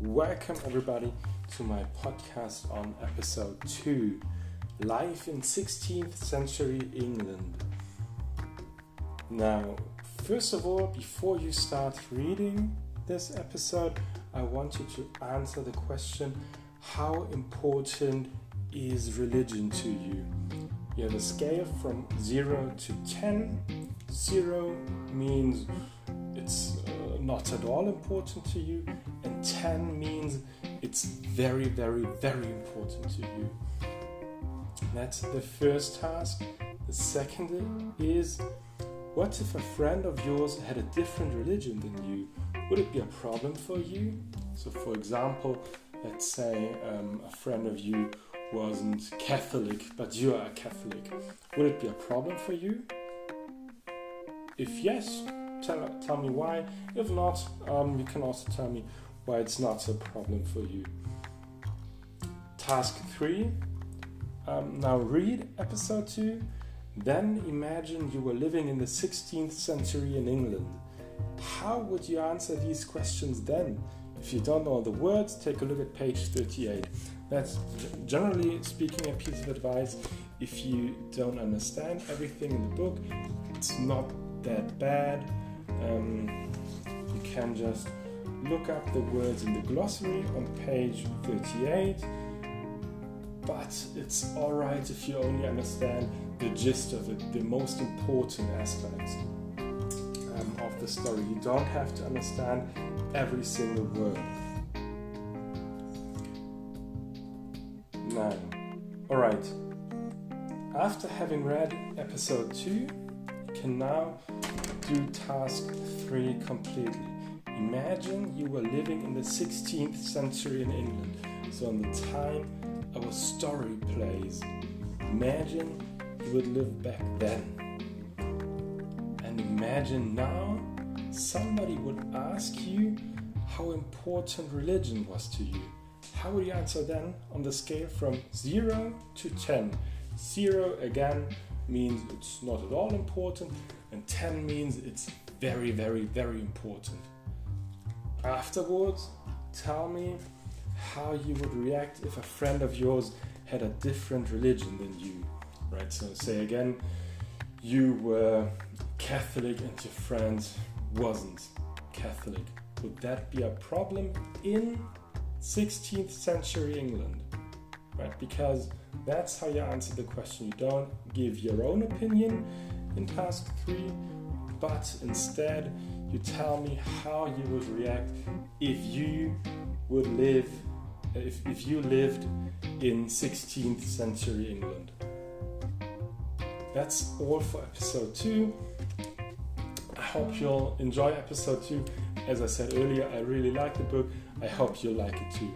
welcome everybody to my podcast on episode 2 Life in 16th Century England. Now, first of all, before you start reading this episode, I want you to answer the question how important is religion to you? You have a scale from 0 to 10. 0 means not at all important to you, and 10 means it's very, very, very important to you. That's the first task. The second is what if a friend of yours had a different religion than you? Would it be a problem for you? So, for example, let's say um, a friend of you wasn't Catholic, but you are a Catholic. Would it be a problem for you? If yes, tell, tell me why. If not, um, you can also tell me why it's not a problem for you. Task 3. Um, now read episode 2. Then imagine you were living in the 16th century in England. How would you answer these questions then? If you don't know the words, take a look at page 38. That's generally speaking a piece of advice. If you don't understand everything in the book, it's not that bad. Um, you can just look up the words in the glossary on page 38. But it's alright if you only understand the gist of it, the most important aspects um, of the story. You don't have to understand every single word. Now, alright. After having read episode 2, you can now do task 3 completely. Imagine you were living in the 16th century in England, so in the time our story plays. Imagine you would live back then. And imagine now somebody would ask you how important religion was to you. How would you answer then on the scale from 0 to 10? 0 again means it's not at all important, and 10 means it's very, very, very important. Afterwards, tell me how you would react if a friend of yours had a different religion than you. Right, so say again, you were Catholic and your friend wasn't Catholic. Would that be a problem in 16th century England? Right, because that's how you answer the question. You don't give your own opinion in task three, but instead you tell me how you would react if you would live if, if you lived in 16th century England. That's all for episode 2. I hope you'll enjoy episode 2. As I said earlier, I really like the book. I hope you'll like it too.